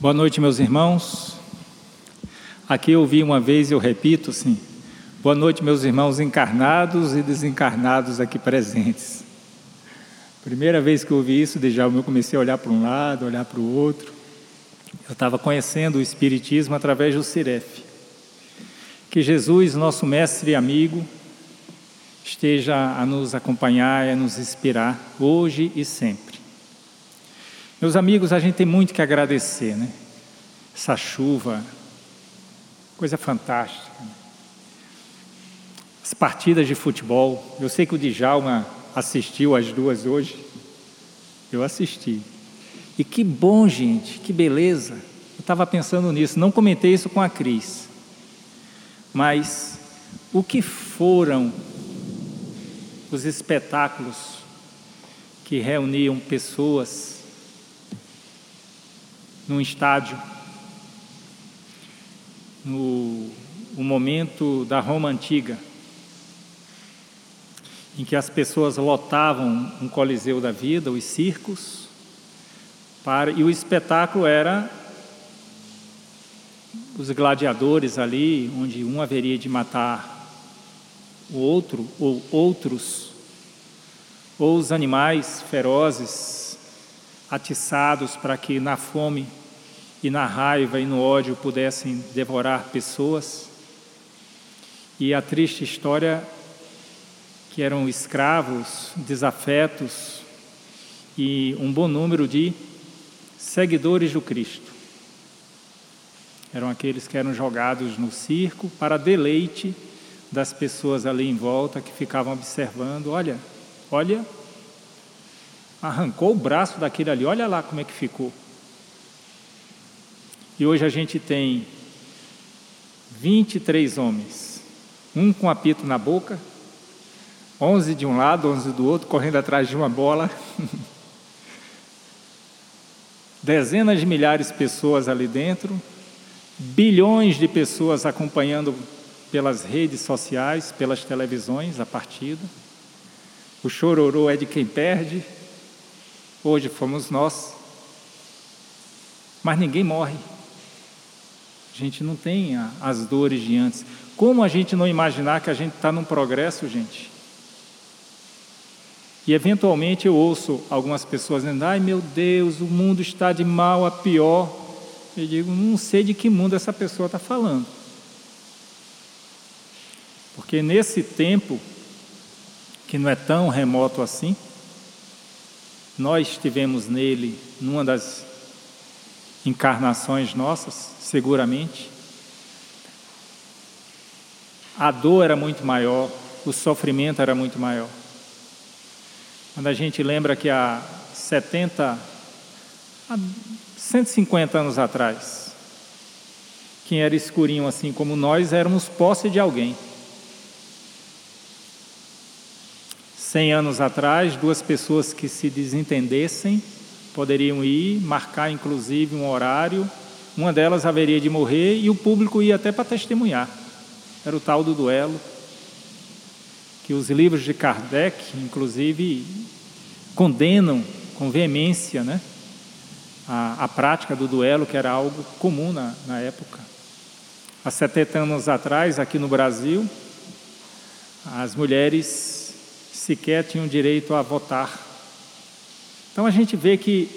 Boa noite, meus irmãos. Aqui eu ouvi uma vez e eu repito assim: Boa noite, meus irmãos encarnados e desencarnados aqui presentes. Primeira vez que eu ouvi isso, já eu comecei a olhar para um lado, olhar para o outro. Eu estava conhecendo o Espiritismo através do Ciref. Que Jesus, nosso mestre e amigo, esteja a nos acompanhar e a nos inspirar hoje e sempre. Meus amigos, a gente tem muito que agradecer, né? Essa chuva, coisa fantástica. As partidas de futebol, eu sei que o Djalma assistiu as duas hoje. Eu assisti. E que bom, gente, que beleza. Eu estava pensando nisso, não comentei isso com a Cris. Mas o que foram os espetáculos que reuniam pessoas num estádio, no o momento da Roma antiga, em que as pessoas lotavam um coliseu da vida, os circos, para, e o espetáculo era os gladiadores ali, onde um haveria de matar o outro ou outros, ou os animais ferozes atiçados para que na fome e na raiva e no ódio pudessem devorar pessoas. E a triste história que eram escravos, desafetos e um bom número de seguidores do Cristo. Eram aqueles que eram jogados no circo para deleite das pessoas ali em volta que ficavam observando. Olha, olha, arrancou o braço daquele ali, olha lá como é que ficou. E hoje a gente tem 23 homens, um com apito na boca, 11 de um lado, 11 do outro, correndo atrás de uma bola. Dezenas de milhares de pessoas ali dentro, bilhões de pessoas acompanhando pelas redes sociais, pelas televisões a partida. O chororô é de quem perde. Hoje fomos nós. Mas ninguém morre. Gente não tem as dores de antes. Como a gente não imaginar que a gente está num progresso, gente? E eventualmente eu ouço algumas pessoas dizendo: ai meu Deus, o mundo está de mal a pior. Eu digo: não sei de que mundo essa pessoa está falando. Porque nesse tempo, que não é tão remoto assim, nós estivemos nele numa das encarnações nossas, seguramente. A dor era muito maior, o sofrimento era muito maior. Quando a gente lembra que há 70, há 150 anos atrás, quem era escurinho assim como nós éramos posse de alguém. 100 anos atrás, duas pessoas que se desentendessem poderiam ir, marcar inclusive um horário, uma delas haveria de morrer e o público ia até para testemunhar. Era o tal do duelo, que os livros de Kardec, inclusive, condenam com veemência né, a, a prática do duelo, que era algo comum na, na época. Há 70 anos atrás, aqui no Brasil, as mulheres sequer tinham direito a votar então a gente vê que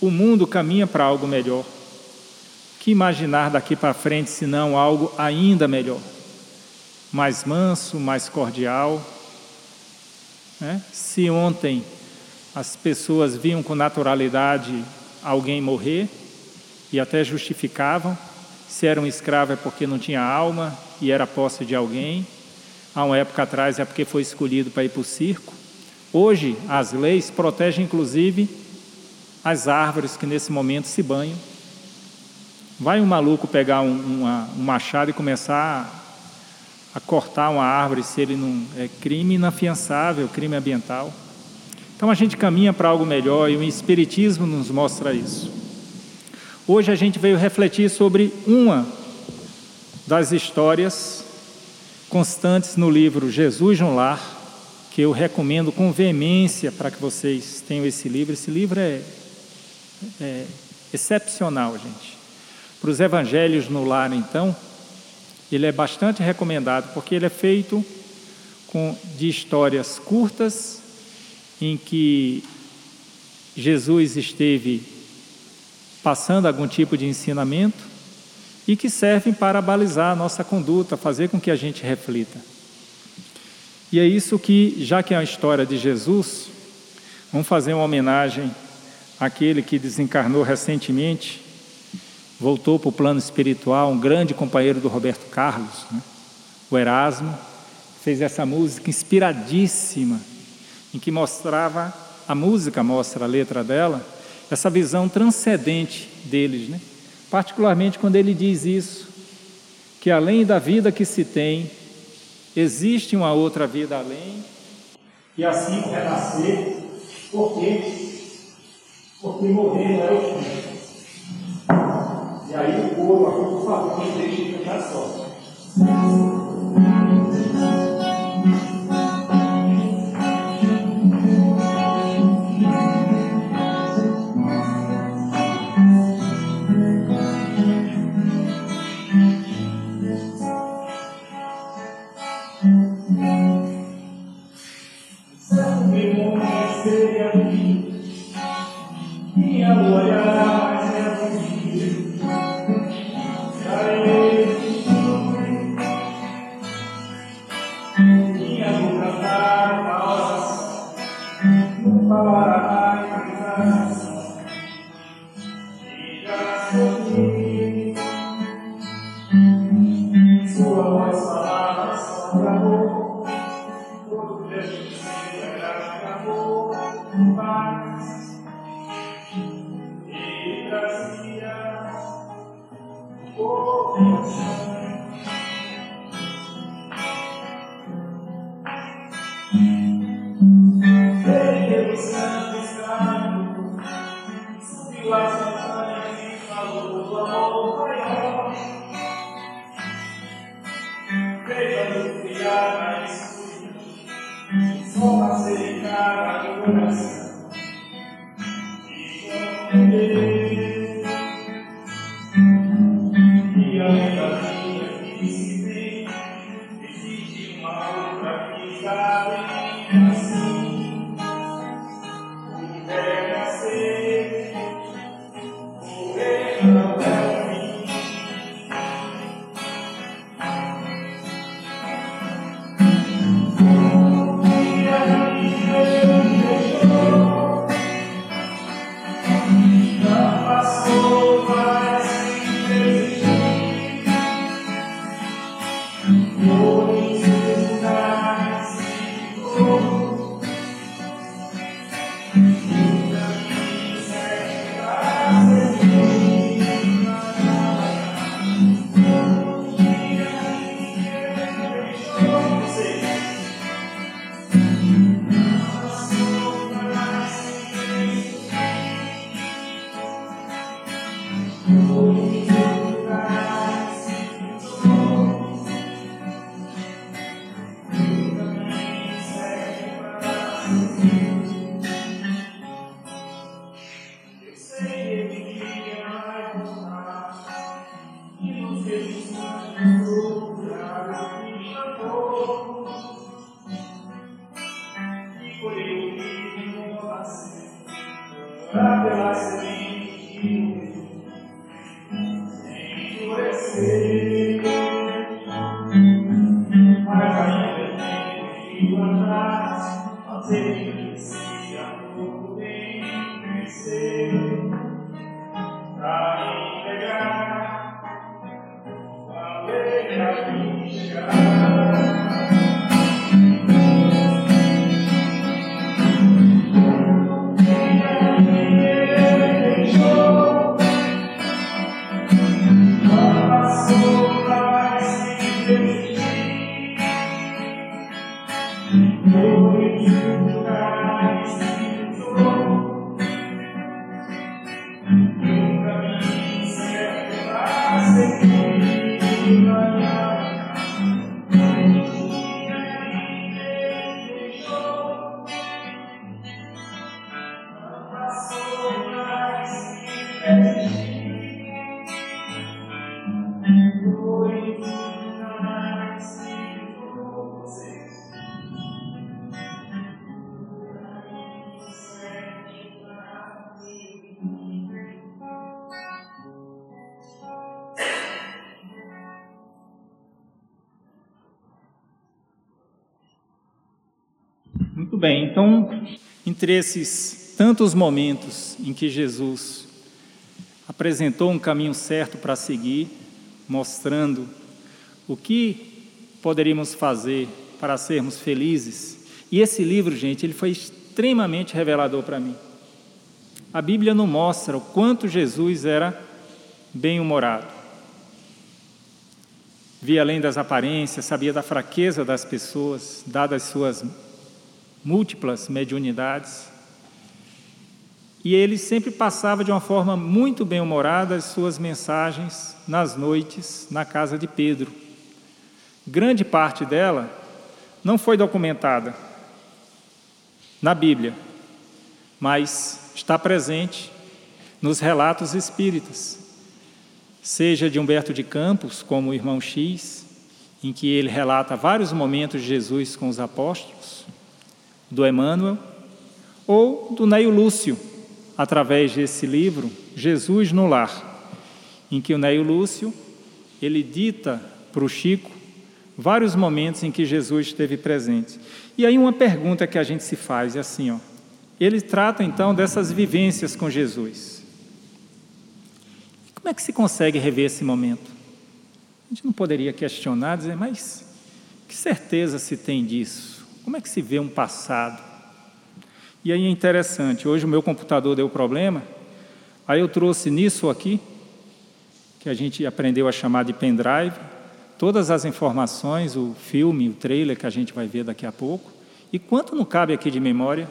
o mundo caminha para algo melhor. Que imaginar daqui para frente se não algo ainda melhor? Mais manso, mais cordial. Né? Se ontem as pessoas viam com naturalidade alguém morrer e até justificavam, se era um escravo é porque não tinha alma e era posse de alguém. Há uma época atrás é porque foi escolhido para ir para o circo. Hoje, as leis protegem inclusive as árvores que nesse momento se banham. Vai um maluco pegar um, uma, um machado e começar a, a cortar uma árvore se ele não é crime inafiançável, crime ambiental. Então a gente caminha para algo melhor e o Espiritismo nos mostra isso. Hoje a gente veio refletir sobre uma das histórias constantes no livro Jesus no Lar, que eu recomendo com veemência para que vocês tenham esse livro. Esse livro é, é excepcional, gente. Para os evangelhos no lar, então, ele é bastante recomendado porque ele é feito com, de histórias curtas em que Jesus esteve passando algum tipo de ensinamento e que servem para balizar a nossa conduta, fazer com que a gente reflita. E é isso que, já que é uma história de Jesus, vamos fazer uma homenagem àquele que desencarnou recentemente, voltou para o plano espiritual, um grande companheiro do Roberto Carlos, né? o Erasmo, fez essa música inspiradíssima, em que mostrava, a música mostra a letra dela, essa visão transcendente deles, né? particularmente quando ele diz isso, que além da vida que se tem, existe uma outra vida além, e assim renascer, por quê? Porque morrer é o fim. E aí o povo, por favor, não deixe de ficar só. Muito bem, então, entre esses tantos momentos em que Jesus apresentou um caminho certo para seguir, mostrando o que poderíamos fazer para sermos felizes. E esse livro, gente, ele foi extremamente revelador para mim. A Bíblia não mostra o quanto Jesus era bem-humorado. Via além das aparências, sabia da fraqueza das pessoas, dadas suas múltiplas mediunidades. E ele sempre passava de uma forma muito bem-humorada as suas mensagens nas noites na casa de Pedro. Grande parte dela não foi documentada na Bíblia, mas está presente nos relatos espíritas, seja de Humberto de Campos, como o irmão X, em que ele relata vários momentos de Jesus com os apóstolos, do Emmanuel, ou do Neio Lúcio, através desse livro, Jesus no Lar, em que o Neio Lúcio, ele dita para o Chico vários momentos em que Jesus esteve presente. E aí uma pergunta que a gente se faz é assim, ó, ele trata então dessas vivências com Jesus. Como é que se consegue rever esse momento? A gente não poderia questionar, dizer, mas que certeza se tem disso? Como é que se vê um passado? E aí é interessante, hoje o meu computador deu problema, aí eu trouxe nisso aqui, que a gente aprendeu a chamar de pendrive, todas as informações, o filme, o trailer que a gente vai ver daqui a pouco, e quanto não cabe aqui de memória?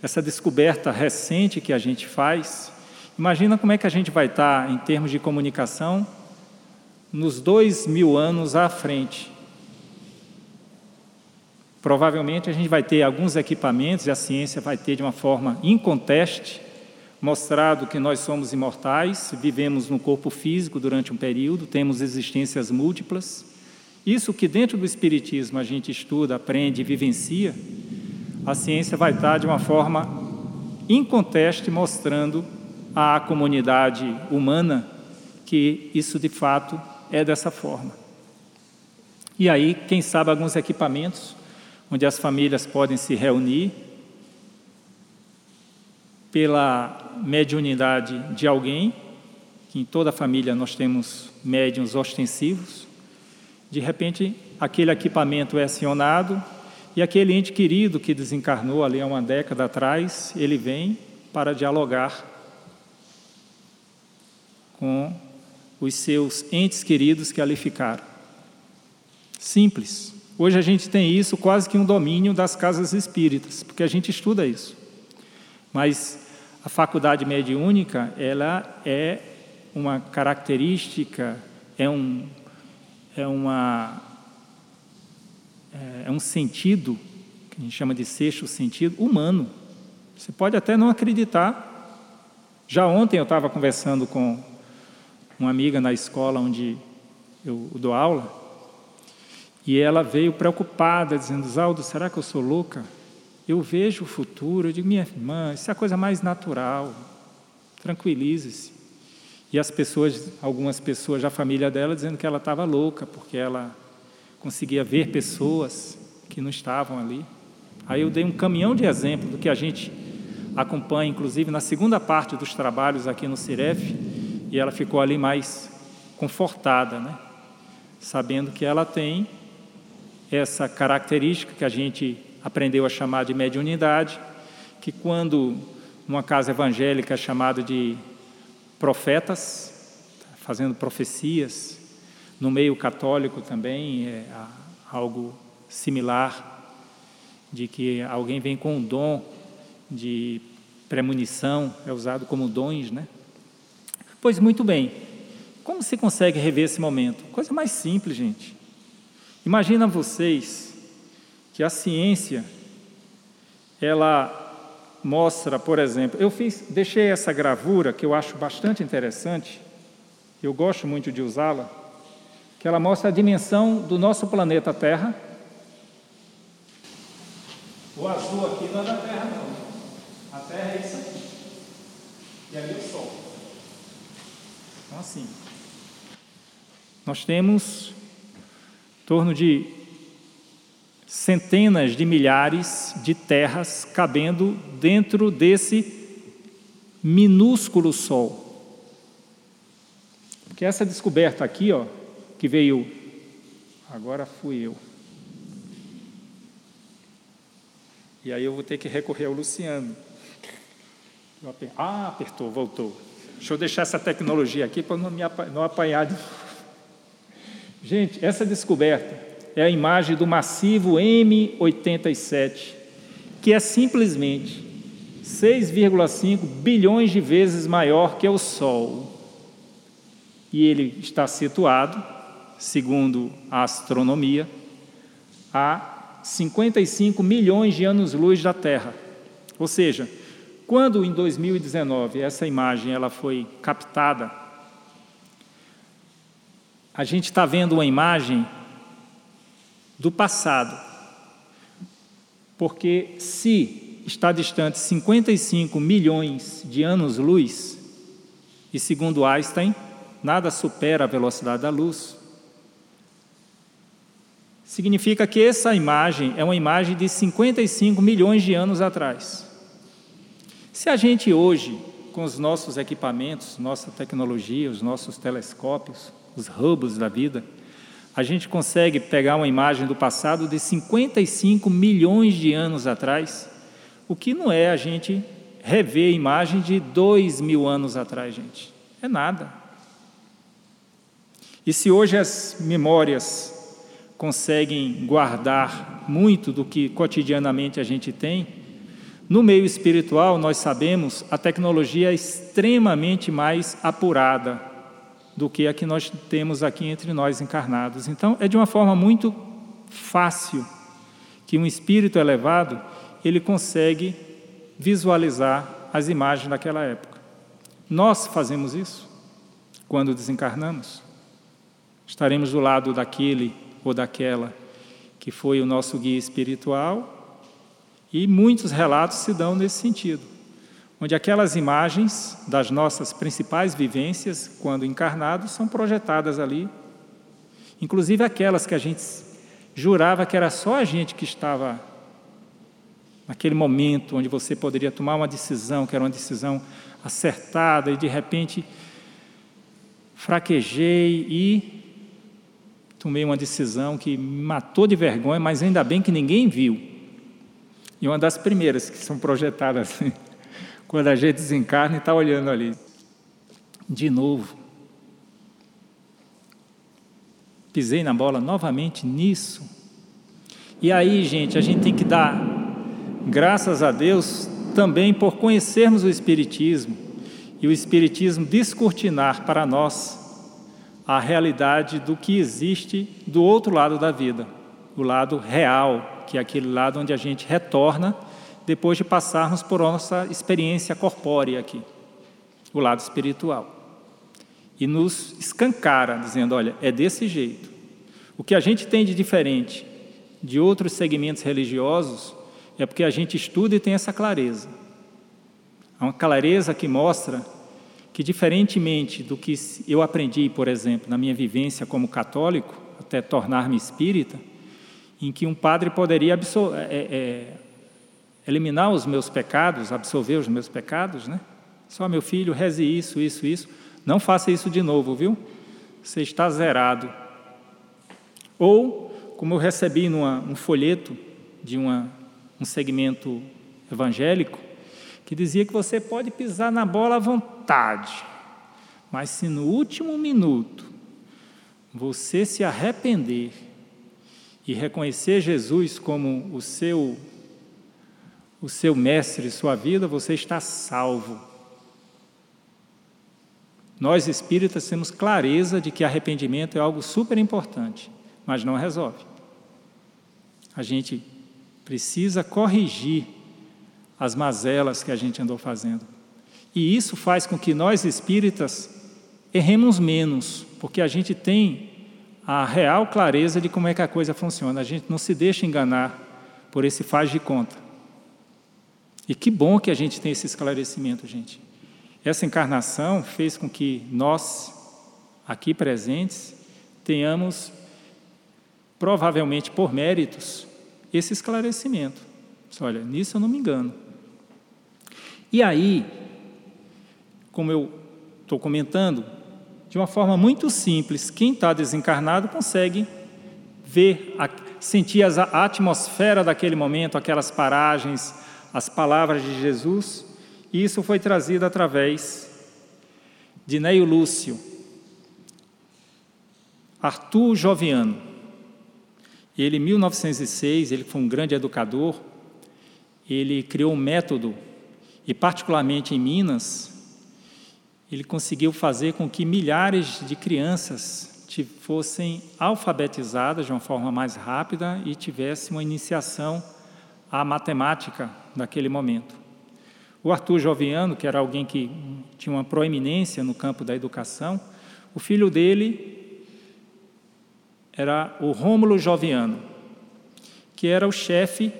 Essa descoberta recente que a gente faz, imagina como é que a gente vai estar em termos de comunicação nos dois mil anos à frente. Provavelmente a gente vai ter alguns equipamentos e a ciência vai ter de uma forma inconteste mostrado que nós somos imortais, vivemos no corpo físico durante um período, temos existências múltiplas. Isso que dentro do espiritismo a gente estuda, aprende, vivencia, a ciência vai estar de uma forma inconteste mostrando à comunidade humana que isso de fato é dessa forma. E aí, quem sabe alguns equipamentos onde as famílias podem se reunir pela mediunidade de alguém, que em toda a família nós temos médiums ostensivos, de repente aquele equipamento é acionado e aquele ente querido que desencarnou ali há uma década atrás, ele vem para dialogar com os seus entes queridos que ali ficaram. Simples. Hoje a gente tem isso quase que um domínio das casas espíritas, porque a gente estuda isso. Mas a faculdade mediúnica, ela é uma característica, é um, é uma, é um sentido, que a gente chama de sexto sentido, humano. Você pode até não acreditar. Já ontem eu estava conversando com uma amiga na escola onde eu dou aula, e ela veio preocupada, dizendo: Zaldo, será que eu sou louca? Eu vejo o futuro. Eu digo: minha irmã, isso é a coisa mais natural. Tranquilize-se. E as pessoas, algumas pessoas da família dela, dizendo que ela estava louca, porque ela conseguia ver pessoas que não estavam ali. Aí eu dei um caminhão de exemplo do que a gente acompanha, inclusive na segunda parte dos trabalhos aqui no Ciref, e ela ficou ali mais confortada, né? sabendo que ela tem essa característica que a gente aprendeu a chamar de mediunidade, que quando numa casa evangélica chamada de profetas, fazendo profecias, no meio católico também é algo similar, de que alguém vem com um dom de premonição, é usado como dons, né? Pois muito bem, como se consegue rever esse momento? Coisa mais simples, gente. Imagina vocês que a ciência ela mostra, por exemplo, eu fiz, deixei essa gravura que eu acho bastante interessante, eu gosto muito de usá-la. que ela mostra a dimensão do nosso planeta Terra. O azul aqui não é da Terra, não. A Terra é isso aqui. E ali é o Sol. Então, assim, nós temos em torno de centenas de milhares de terras cabendo dentro desse minúsculo Sol. Porque essa descoberta aqui, ó, que veio, agora fui eu. E aí eu vou ter que recorrer ao Luciano. Ah, apertou, voltou. Deixa eu deixar essa tecnologia aqui para não, me não apanhar. De... Gente, essa descoberta é a imagem do massivo M87, que é simplesmente 6,5 bilhões de vezes maior que o Sol. E ele está situado, segundo a astronomia, a 55 milhões de anos-luz da Terra. Ou seja, quando em 2019 essa imagem ela foi captada, a gente está vendo uma imagem do passado. Porque se está distante 55 milhões de anos-luz, e segundo Einstein, nada supera a velocidade da luz, significa que essa imagem é uma imagem de 55 milhões de anos atrás. Se a gente hoje, com os nossos equipamentos, nossa tecnologia, os nossos telescópios, os hubbles da vida, a gente consegue pegar uma imagem do passado de 55 milhões de anos atrás, o que não é a gente rever a imagem de dois mil anos atrás, gente. É nada. E se hoje as memórias conseguem guardar muito do que cotidianamente a gente tem, no meio espiritual, nós sabemos, a tecnologia é extremamente mais apurada do que a que nós temos aqui entre nós encarnados. Então, é de uma forma muito fácil que um espírito elevado ele consegue visualizar as imagens daquela época. Nós fazemos isso quando desencarnamos. Estaremos do lado daquele ou daquela que foi o nosso guia espiritual, e muitos relatos se dão nesse sentido, onde aquelas imagens das nossas principais vivências, quando encarnados, são projetadas ali, inclusive aquelas que a gente jurava que era só a gente que estava naquele momento onde você poderia tomar uma decisão, que era uma decisão acertada, e de repente fraquejei e tomei uma decisão que me matou de vergonha, mas ainda bem que ninguém viu. E uma das primeiras que são projetadas assim, quando a gente desencarna e está olhando ali. De novo. Pisei na bola novamente nisso. E aí, gente, a gente tem que dar graças a Deus também por conhecermos o Espiritismo e o Espiritismo descortinar para nós a realidade do que existe do outro lado da vida, o lado real, que é aquele lado onde a gente retorna depois de passarmos por nossa experiência corpórea aqui, o lado espiritual. E nos escancara, dizendo: olha, é desse jeito. O que a gente tem de diferente de outros segmentos religiosos é porque a gente estuda e tem essa clareza. Há uma clareza que mostra que, diferentemente do que eu aprendi, por exemplo, na minha vivência como católico, até tornar-me espírita, em que um padre poderia é, é, eliminar os meus pecados, absolver os meus pecados, né? Só meu filho, reze isso, isso, isso. Não faça isso de novo, viu? Você está zerado. Ou, como eu recebi numa, um folheto de uma um segmento evangélico que dizia que você pode pisar na bola à vontade, mas se no último minuto você se arrepender e reconhecer Jesus como o seu o seu mestre sua vida, você está salvo. Nós espíritas temos clareza de que arrependimento é algo super importante, mas não resolve. A gente precisa corrigir as mazelas que a gente andou fazendo. E isso faz com que nós espíritas erremos menos, porque a gente tem a real clareza de como é que a coisa funciona. A gente não se deixa enganar por esse faz de conta. E que bom que a gente tem esse esclarecimento, gente. Essa encarnação fez com que nós, aqui presentes, tenhamos, provavelmente por méritos, esse esclarecimento. Olha, nisso eu não me engano. E aí, como eu estou comentando, de uma forma muito simples, quem está desencarnado consegue ver, sentir a atmosfera daquele momento, aquelas paragens, as palavras de Jesus, e isso foi trazido através de Neio Lúcio, Arthur Joviano. Ele, em 1906, ele foi um grande educador, ele criou um método, e particularmente em Minas, ele conseguiu fazer com que milhares de crianças fossem alfabetizadas de uma forma mais rápida e tivessem uma iniciação à matemática naquele momento. O Arthur Joviano, que era alguém que tinha uma proeminência no campo da educação, o filho dele era o Rômulo Joviano, que era o chefe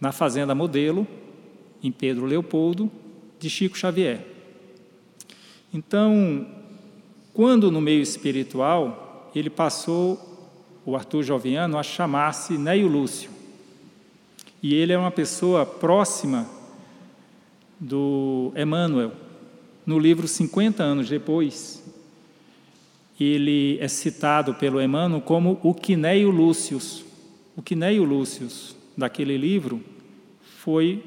na fazenda modelo em Pedro Leopoldo de Chico Xavier. Então, quando no meio espiritual, ele passou o Arthur Joviano a chamar-se Neio Lúcio. E ele é uma pessoa próxima do Emmanuel. No livro 50 anos depois, ele é citado pelo Emmanuel como o Quineio Lúcius. O Quineio Lúcius daquele livro foi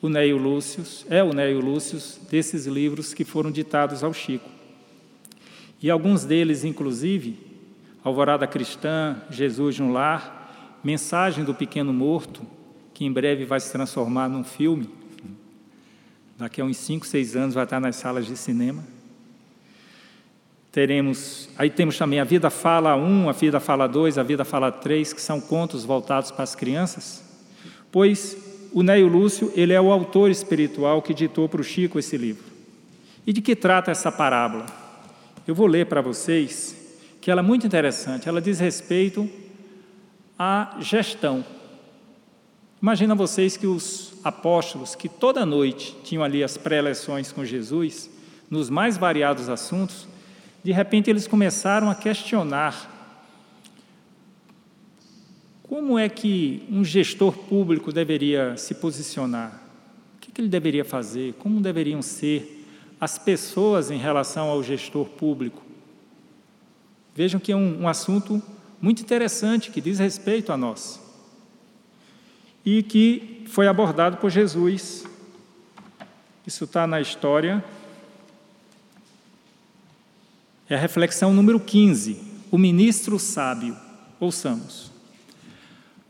o Neio Lúcius, é o Neio Lúcius desses livros que foram ditados ao Chico. E alguns deles, inclusive, Alvorada Cristã, Jesus no Lar, Mensagem do Pequeno Morto, que em breve vai se transformar num filme, Daqui a uns 5, 6 anos vai estar nas salas de cinema. Teremos, aí temos também a Vida Fala 1, a Vida Fala 2, a Vida Fala 3, que são contos voltados para as crianças. Pois o Neio Lúcio, ele é o autor espiritual que ditou para o Chico esse livro. E de que trata essa parábola? Eu vou ler para vocês, que ela é muito interessante. Ela diz respeito à gestão. Imagina vocês que os apóstolos, que toda noite tinham ali as pré-eleções com Jesus, nos mais variados assuntos, de repente eles começaram a questionar como é que um gestor público deveria se posicionar? O que ele deveria fazer? Como deveriam ser as pessoas em relação ao gestor público? Vejam que é um, um assunto muito interessante que diz respeito a nós e que foi abordado por Jesus. Isso está na história. É a reflexão número 15, o ministro sábio. Ouçamos.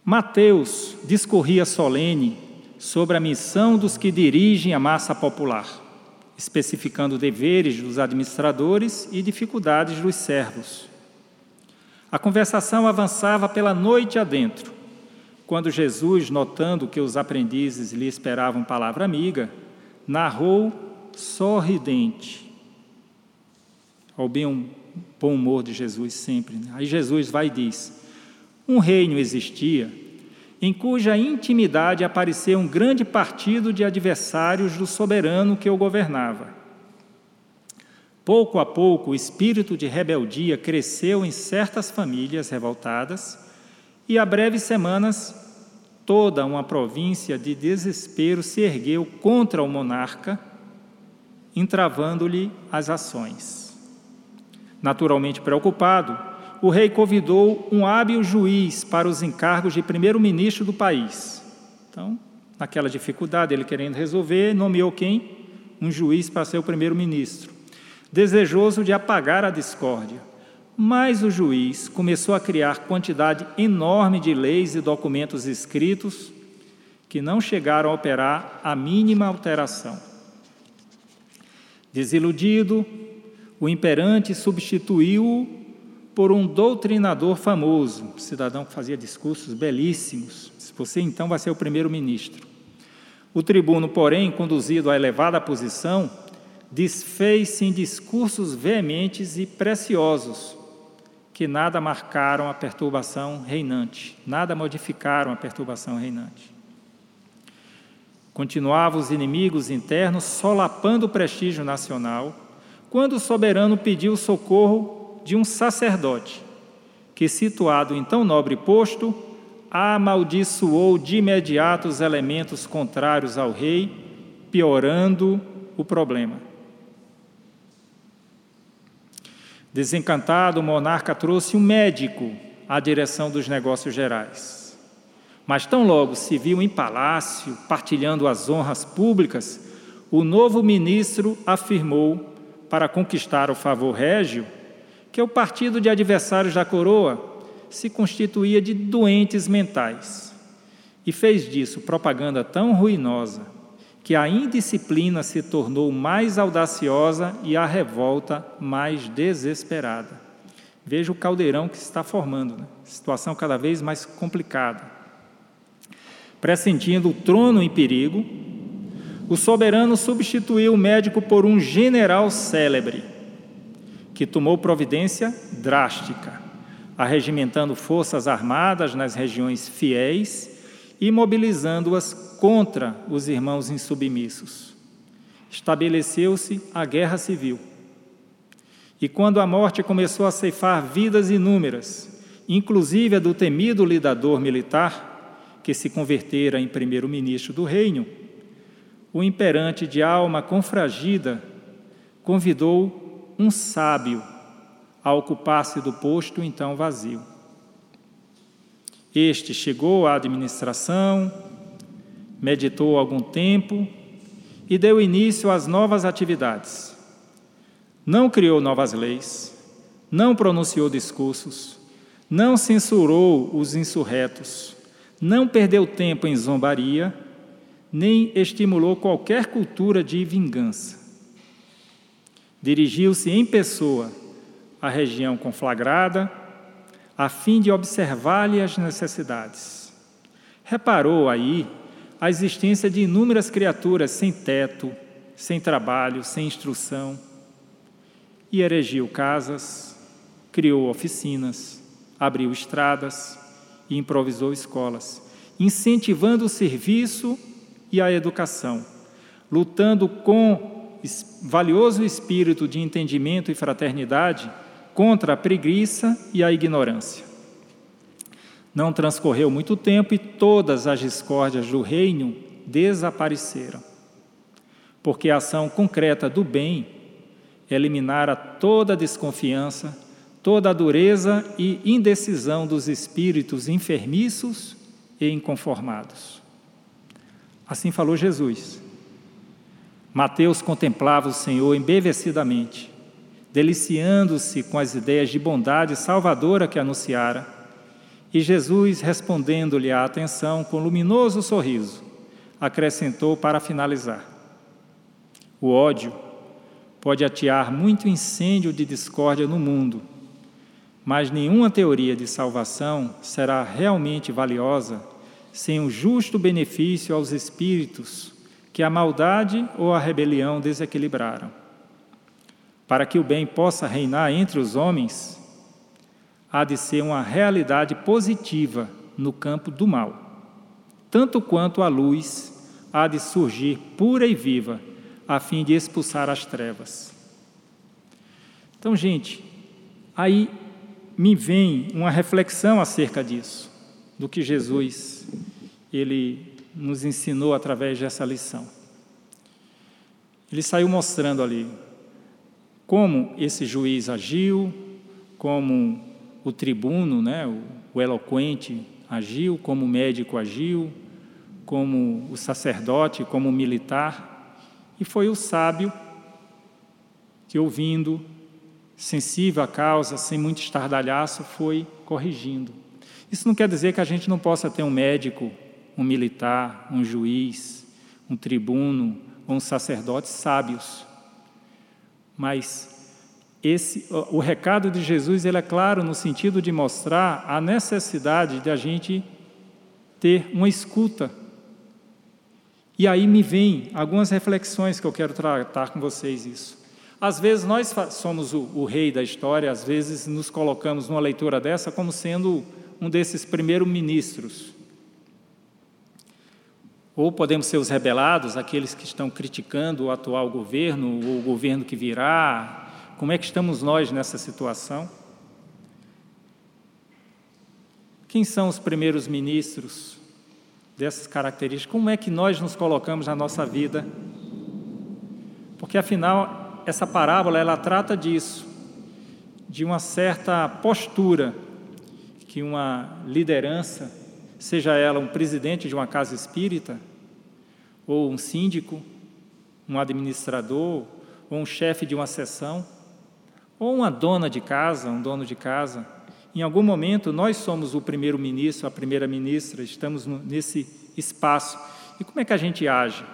Mateus discorria solene sobre a missão dos que dirigem a massa popular, especificando deveres dos administradores e dificuldades dos servos. A conversação avançava pela noite adentro quando Jesus, notando que os aprendizes lhe esperavam palavra amiga, narrou sorridente, ao bem um bom humor de Jesus sempre. Né? Aí Jesus vai e diz: Um reino existia em cuja intimidade apareceu um grande partido de adversários do soberano que o governava. Pouco a pouco, o espírito de rebeldia cresceu em certas famílias revoltadas e há breves semanas toda uma província de desespero se ergueu contra o monarca, entravando-lhe as ações. Naturalmente preocupado, o rei convidou um hábil juiz para os encargos de primeiro-ministro do país. Então, naquela dificuldade, ele querendo resolver, nomeou quem? Um juiz para ser o primeiro-ministro, desejoso de apagar a discórdia. Mas o juiz começou a criar quantidade enorme de leis e documentos escritos que não chegaram a operar a mínima alteração. Desiludido, o imperante substituiu-o por um doutrinador famoso, cidadão que fazia discursos belíssimos. Você então vai ser o primeiro-ministro. O tribuno, porém, conduzido à elevada posição, desfez-se em discursos veementes e preciosos, que nada marcaram a perturbação reinante, nada modificaram a perturbação reinante. Continuavam os inimigos internos solapando o prestígio nacional, quando o soberano pediu socorro de um sacerdote, que, situado em tão nobre posto, amaldiçoou de imediato os elementos contrários ao rei, piorando o problema. Desencantado, o monarca trouxe um médico à direção dos negócios gerais. Mas tão logo se viu em palácio, partilhando as honras públicas, o novo ministro afirmou, para conquistar o favor régio, que o partido de adversários da coroa se constituía de doentes mentais e fez disso propaganda tão ruinosa que a indisciplina se tornou mais audaciosa e a revolta mais desesperada. Veja o caldeirão que se está formando, né? situação cada vez mais complicada. Pressentindo o trono em perigo, o soberano substituiu o médico por um general célebre, que tomou providência drástica, arregimentando forças armadas nas regiões fiéis e mobilizando-as contra os irmãos insubmissos. Estabeleceu-se a guerra civil. E quando a morte começou a ceifar vidas inúmeras, inclusive a do temido lidador militar, que se convertera em primeiro-ministro do reino, o imperante de alma confragida convidou um sábio a ocupar-se do posto então vazio. Este chegou à administração, meditou algum tempo e deu início às novas atividades. Não criou novas leis, não pronunciou discursos, não censurou os insurretos, não perdeu tempo em zombaria, nem estimulou qualquer cultura de vingança. Dirigiu-se em pessoa à região conflagrada, a fim de observar-lhe as necessidades. Reparou aí a existência de inúmeras criaturas sem teto, sem trabalho, sem instrução, e erigiu casas, criou oficinas, abriu estradas e improvisou escolas, incentivando o serviço e a educação, lutando com valioso espírito de entendimento e fraternidade contra a preguiça e a ignorância. Não transcorreu muito tempo e todas as discórdias do reino desapareceram, porque a ação concreta do bem eliminara toda a desconfiança, toda a dureza e indecisão dos espíritos enfermiços e inconformados. Assim falou Jesus. Mateus contemplava o Senhor embevecidamente deliciando-se com as ideias de bondade salvadora que anunciara, e Jesus, respondendo-lhe a atenção com luminoso sorriso, acrescentou para finalizar: O ódio pode atear muito incêndio de discórdia no mundo, mas nenhuma teoria de salvação será realmente valiosa sem o justo benefício aos espíritos que a maldade ou a rebelião desequilibraram. Para que o bem possa reinar entre os homens, há de ser uma realidade positiva no campo do mal, tanto quanto a luz há de surgir pura e viva, a fim de expulsar as trevas. Então, gente, aí me vem uma reflexão acerca disso, do que Jesus ele nos ensinou através dessa lição. Ele saiu mostrando ali como esse juiz agiu, como o tribuno, né, o, eloquente agiu, como o médico agiu, como o sacerdote, como o militar, e foi o sábio que, ouvindo, sensível à causa, sem muito estardalhaço, foi corrigindo. Isso não quer dizer que a gente não possa ter um médico, um militar, um juiz, um tribuno ou um sacerdote sábios mas esse, o recado de Jesus ele é claro no sentido de mostrar a necessidade de a gente ter uma escuta. E aí me vem algumas reflexões que eu quero tratar com vocês isso. Às vezes nós somos o, o rei da história, às vezes nos colocamos numa leitura dessa como sendo um desses primeiros ministros. Ou podemos ser os rebelados, aqueles que estão criticando o atual governo, ou o governo que virá. Como é que estamos nós nessa situação? Quem são os primeiros ministros dessas características? Como é que nós nos colocamos na nossa vida? Porque afinal essa parábola ela trata disso, de uma certa postura que uma liderança, seja ela um presidente de uma casa espírita, ou um síndico, um administrador, ou um chefe de uma seção, ou uma dona de casa, um dono de casa, em algum momento nós somos o primeiro-ministro, a primeira-ministra, estamos nesse espaço. E como é que a gente age?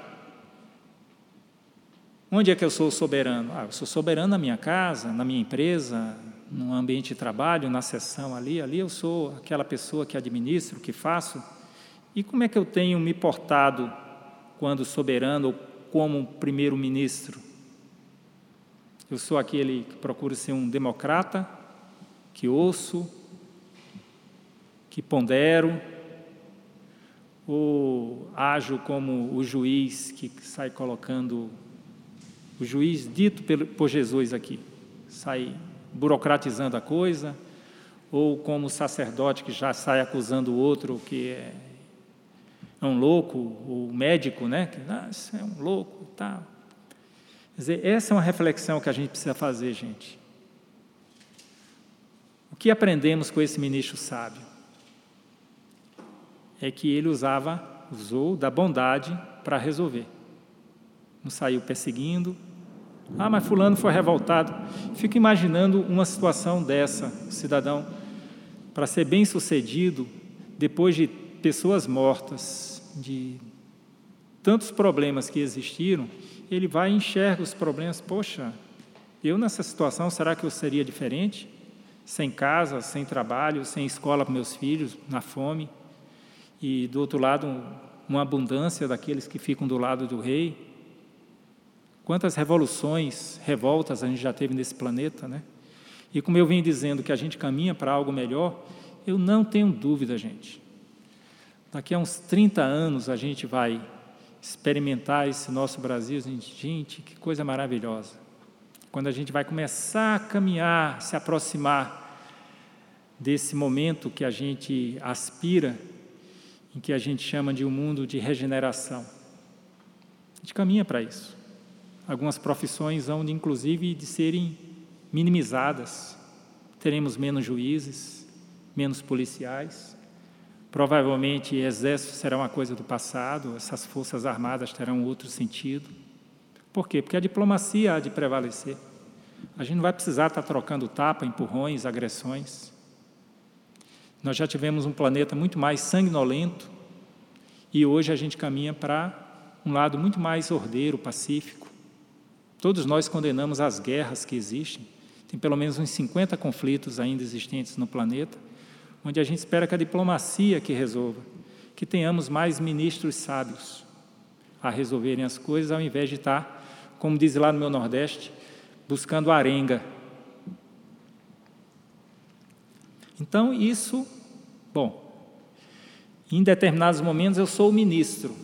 Onde é que eu sou soberano? Ah, eu sou soberano na minha casa, na minha empresa, no ambiente de trabalho, na sessão ali. Ali eu sou aquela pessoa que administro, que faço. E como é que eu tenho me portado quando soberano ou como primeiro-ministro? Eu sou aquele que procura ser um democrata, que ouço, que pondero, ou ajo como o juiz que sai colocando o juiz dito por Jesus aqui, sai burocratizando a coisa, ou como o sacerdote que já sai acusando o outro que é, é um louco, o médico, né? Que ah, é um louco, tá. Quer dizer, essa é uma reflexão que a gente precisa fazer, gente. O que aprendemos com esse ministro sábio? É que ele usava, usou da bondade para resolver. Não saiu perseguindo, ah, mas fulano foi revoltado. Fico imaginando uma situação dessa, cidadão, para ser bem sucedido, depois de pessoas mortas, de tantos problemas que existiram, ele vai e enxerga os problemas. Poxa, eu nessa situação, será que eu seria diferente? Sem casa, sem trabalho, sem escola para meus filhos, na fome. E do outro lado, uma abundância daqueles que ficam do lado do rei. Quantas revoluções, revoltas a gente já teve nesse planeta, né? E como eu vim dizendo que a gente caminha para algo melhor, eu não tenho dúvida, gente. Daqui a uns 30 anos a gente vai experimentar esse nosso Brasil, gente, que coisa maravilhosa. Quando a gente vai começar a caminhar, se aproximar desse momento que a gente aspira, em que a gente chama de um mundo de regeneração. A gente caminha para isso. Algumas profissões de, inclusive, de serem minimizadas. Teremos menos juízes, menos policiais. Provavelmente, exército será uma coisa do passado, essas forças armadas terão outro sentido. Por quê? Porque a diplomacia há de prevalecer. A gente não vai precisar estar trocando tapa, empurrões, agressões. Nós já tivemos um planeta muito mais sanguinolento e hoje a gente caminha para um lado muito mais ordeiro, pacífico. Todos nós condenamos as guerras que existem. Tem pelo menos uns 50 conflitos ainda existentes no planeta, onde a gente espera que a diplomacia que resolva, que tenhamos mais ministros sábios a resolverem as coisas, ao invés de estar, como diz lá no meu Nordeste, buscando arenga. Então, isso, bom, em determinados momentos eu sou o ministro,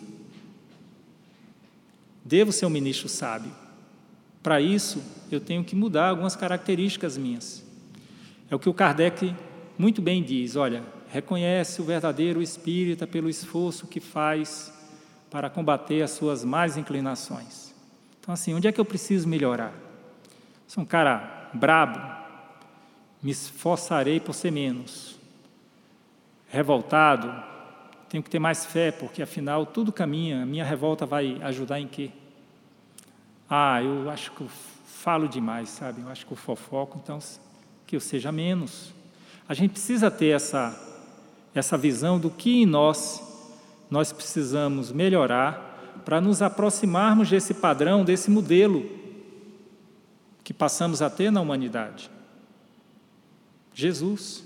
devo ser um ministro sábio. Para isso, eu tenho que mudar algumas características minhas. É o que o Kardec muito bem diz: olha, reconhece o verdadeiro espírita pelo esforço que faz para combater as suas más inclinações. Então, assim, onde é que eu preciso melhorar? Sou um cara brabo, me esforçarei por ser menos. Revoltado, tenho que ter mais fé, porque afinal tudo caminha, a minha revolta vai ajudar em quê? Ah, eu acho que eu falo demais, sabe? Eu acho que eu fofoco, então que eu seja menos. A gente precisa ter essa, essa visão do que em nós nós precisamos melhorar para nos aproximarmos desse padrão, desse modelo que passamos a ter na humanidade. Jesus.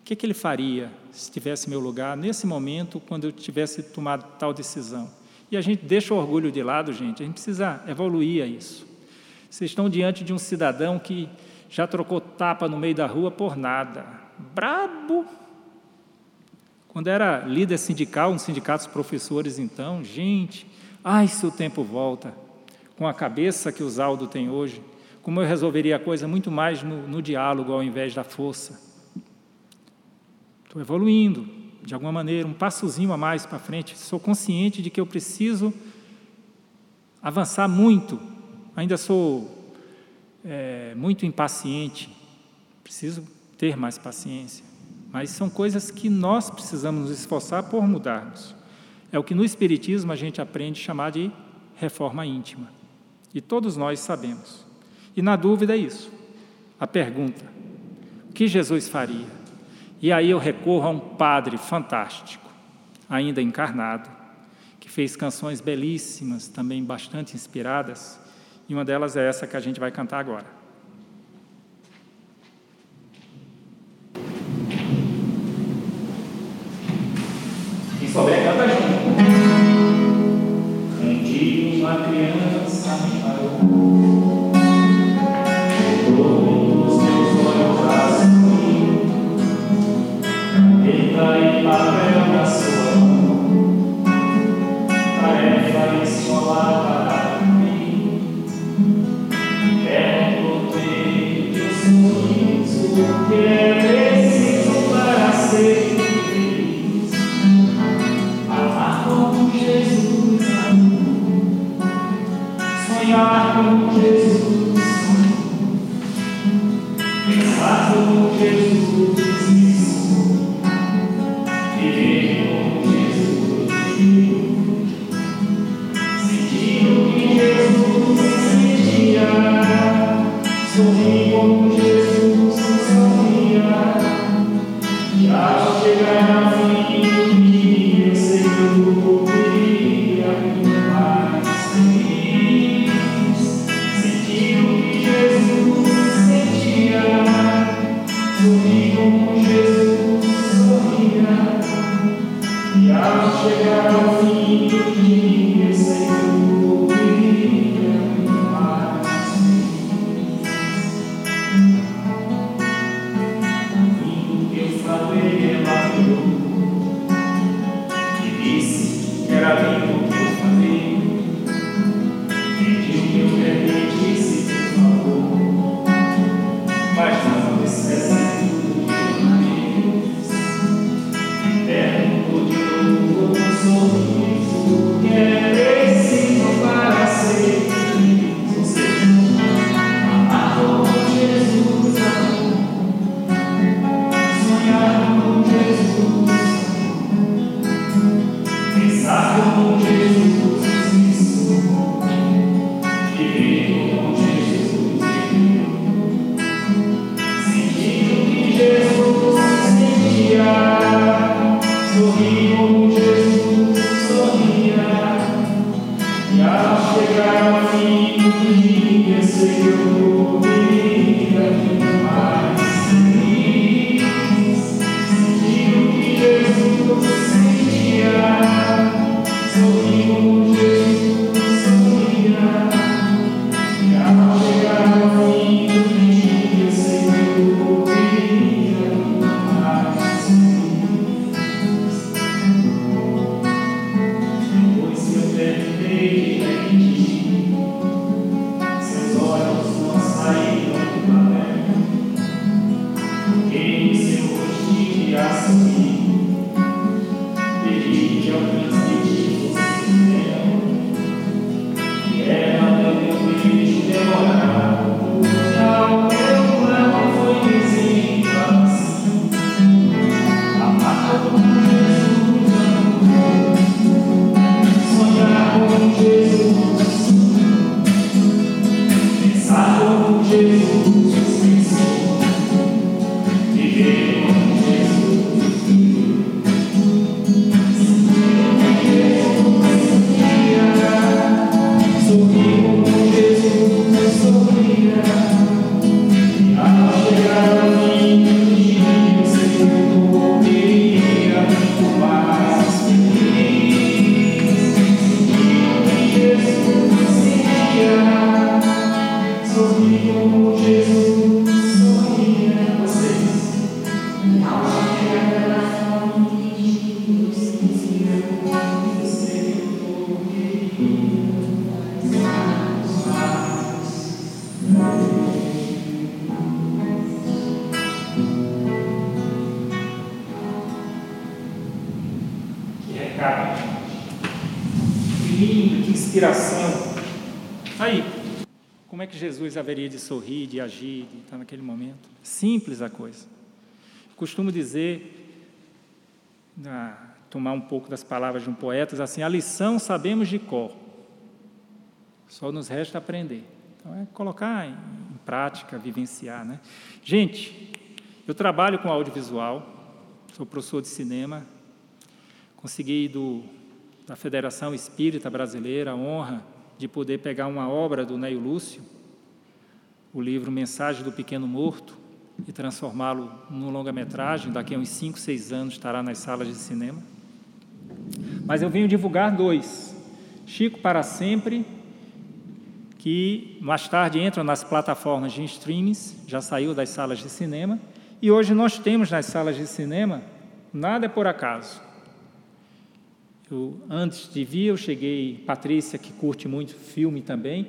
O que, que ele faria se tivesse meu lugar nesse momento, quando eu tivesse tomado tal decisão? E a gente deixa o orgulho de lado, gente, a gente precisa evoluir a isso. Vocês estão diante de um cidadão que já trocou tapa no meio da rua por nada. Brabo! Quando era líder sindical, um sindicato dos professores, então, gente, ai, se o tempo volta, com a cabeça que o Zaldo tem hoje, como eu resolveria a coisa muito mais no, no diálogo ao invés da força. Estou evoluindo, de alguma maneira, um passozinho a mais para frente. Sou consciente de que eu preciso avançar muito. Ainda sou é, muito impaciente, preciso ter mais paciência. Mas são coisas que nós precisamos nos esforçar por mudarmos. É o que no Espiritismo a gente aprende a chamar de reforma íntima. E todos nós sabemos. E na dúvida é isso. A pergunta: o que Jesus faria? E aí eu recorro a um padre fantástico, ainda encarnado, que fez canções belíssimas, também bastante inspiradas, e uma delas é essa que a gente vai cantar agora. Ao chegar ao fim do dia, sei inspiração. Jesus haveria de sorrir, de agir, de estar naquele momento? Simples a coisa. Costumo dizer, ah, tomar um pouco das palavras de um poeta, assim, a lição sabemos de cor, só nos resta aprender. Então é colocar em, em prática, vivenciar, né? Gente, eu trabalho com audiovisual, sou professor de cinema, consegui do da Federação Espírita Brasileira a honra de poder pegar uma obra do Neio Lúcio, o livro Mensagem do Pequeno Morto, e transformá-lo num longa-metragem. Daqui a uns 5, 6 anos estará nas salas de cinema. Mas eu venho divulgar dois: Chico para Sempre, que mais tarde entram nas plataformas de streamings, já saiu das salas de cinema, e hoje nós temos nas salas de cinema Nada é por acaso eu, antes de vir, eu cheguei, Patrícia, que curte muito filme também.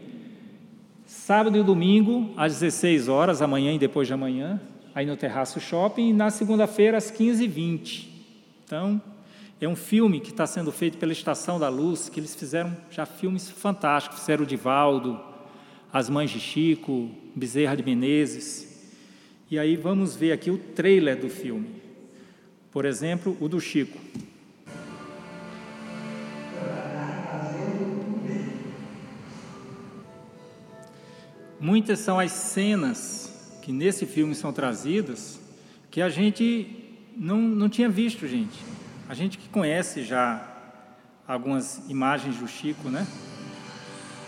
Sábado e domingo, às 16 horas, amanhã e depois de amanhã, aí no Terraço Shopping, e na segunda-feira, às 15h20. Então, é um filme que está sendo feito pela Estação da Luz, que eles fizeram já filmes fantásticos, fizeram o Divaldo, As Mães de Chico, Bezerra de Menezes. E aí vamos ver aqui o trailer do filme. Por exemplo, o do Chico. Muitas são as cenas que nesse filme são trazidas que a gente não, não tinha visto, gente. A gente que conhece já algumas imagens do Chico, né?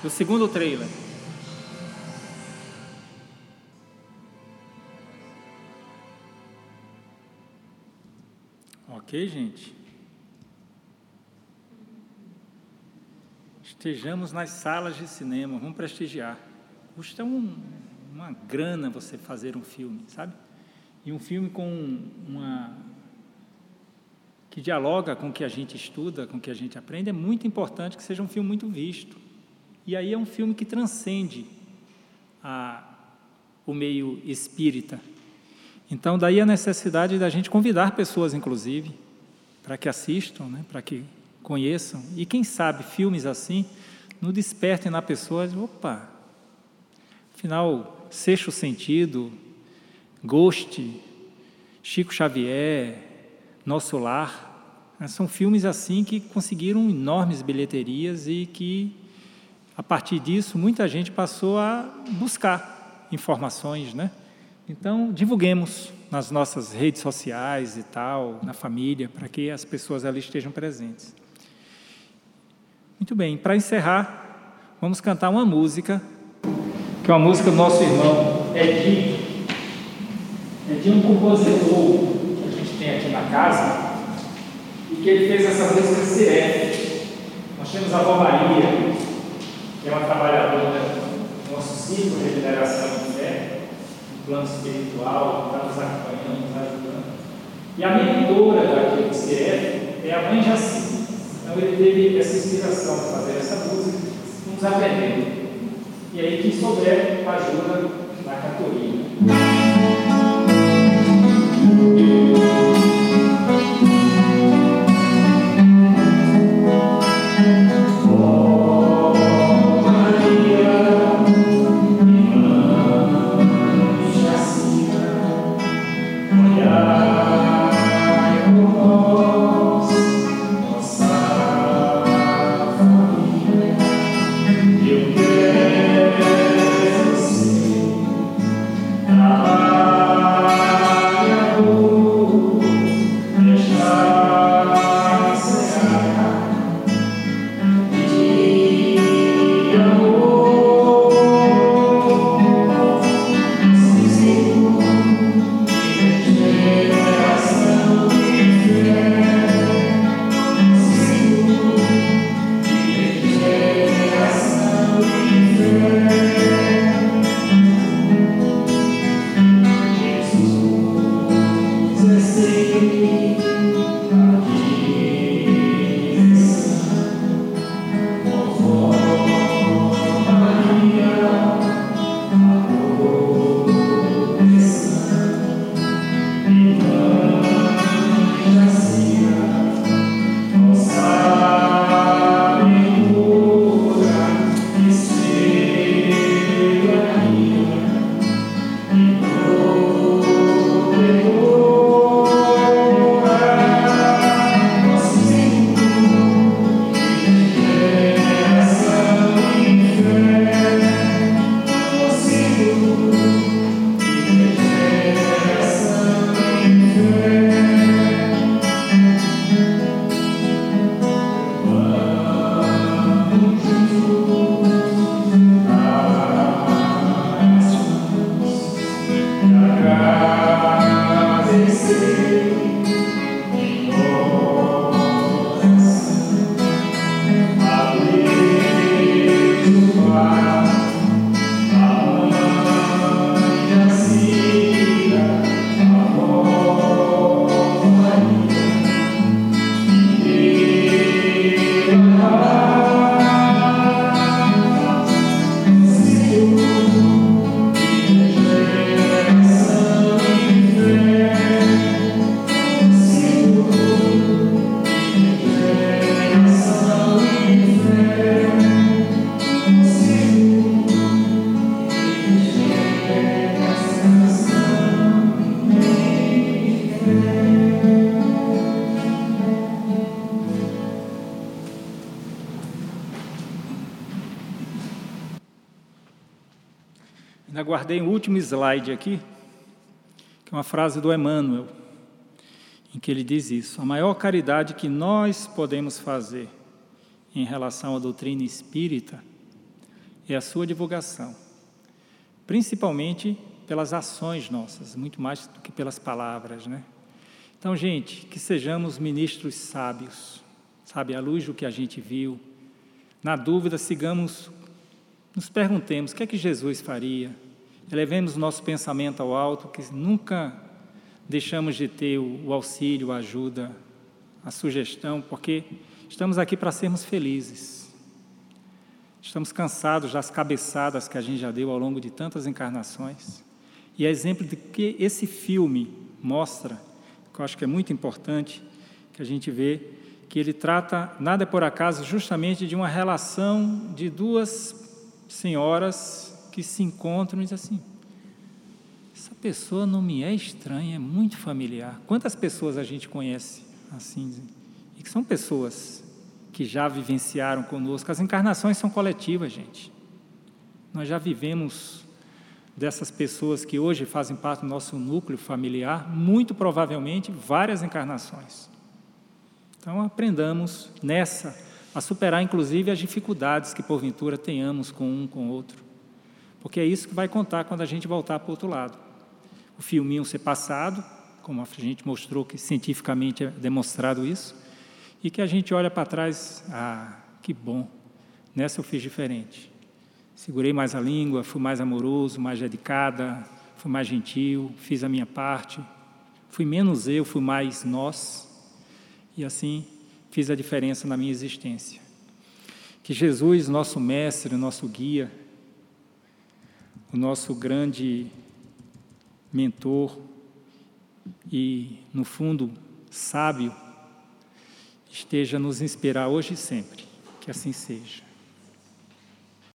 O segundo trailer. Ok, gente? Estejamos nas salas de cinema, vamos prestigiar. Custa um, uma grana você fazer um filme, sabe? E um filme com uma que dialoga com o que a gente estuda, com o que a gente aprende, é muito importante que seja um filme muito visto. E aí é um filme que transcende a, o meio espírita. Então, daí a necessidade da gente convidar pessoas, inclusive, para que assistam, né, para que conheçam. E quem sabe filmes assim não despertem na pessoa, opa, Afinal, Sexto Sentido, Ghost, Chico Xavier, Nosso Lar, né, são filmes assim que conseguiram enormes bilheterias e que, a partir disso, muita gente passou a buscar informações, né? Então, divulguemos nas nossas redes sociais e tal, na família, para que as pessoas ali estejam presentes. Muito bem, para encerrar, vamos cantar uma música que é uma música do nosso irmão Edinho. Edinho é um compositor que a gente tem aqui na casa e que ele fez essa música Sirene. Nós temos a avó Maria, que é uma trabalhadora do nosso ciclo de regeneração de fé, no plano espiritual, está nos acompanhando, nos ajudando. E a mentora daqui do CF é a mãe Jacinta. Então ele teve essa inspiração de fazer essa música, vamos aprendendo. Aí, quem souber, ajuda na cantoria. Slide aqui, que é uma frase do Emmanuel, em que ele diz isso: a maior caridade que nós podemos fazer em relação à doutrina espírita é a sua divulgação, principalmente pelas ações nossas, muito mais do que pelas palavras, né? Então, gente, que sejamos ministros sábios, sabe, à luz do que a gente viu. Na dúvida, sigamos, nos perguntemos o que é que Jesus faria. Elevemos nosso pensamento ao alto, que nunca deixamos de ter o auxílio, a ajuda, a sugestão, porque estamos aqui para sermos felizes. Estamos cansados das cabeçadas que a gente já deu ao longo de tantas encarnações. E é exemplo de que esse filme mostra que eu acho que é muito importante que a gente vê que ele trata, nada é por acaso, justamente de uma relação de duas senhoras que se encontram e dizem assim: essa pessoa não me é estranha, é muito familiar. Quantas pessoas a gente conhece assim? E que são pessoas que já vivenciaram conosco. As encarnações são coletivas, gente. Nós já vivemos dessas pessoas que hoje fazem parte do nosso núcleo familiar, muito provavelmente várias encarnações. Então aprendamos nessa a superar inclusive as dificuldades que porventura tenhamos com um com outro. Porque é isso que vai contar quando a gente voltar para o outro lado. O filminho ser passado, como a gente mostrou que cientificamente é demonstrado isso, e que a gente olha para trás, ah, que bom, nessa eu fiz diferente. Segurei mais a língua, fui mais amoroso, mais dedicada, fui mais gentil, fiz a minha parte. Fui menos eu, fui mais nós. E assim fiz a diferença na minha existência. Que Jesus, nosso mestre, nosso guia, o nosso grande mentor e, no fundo, sábio, esteja a nos inspirar hoje e sempre. Que assim seja.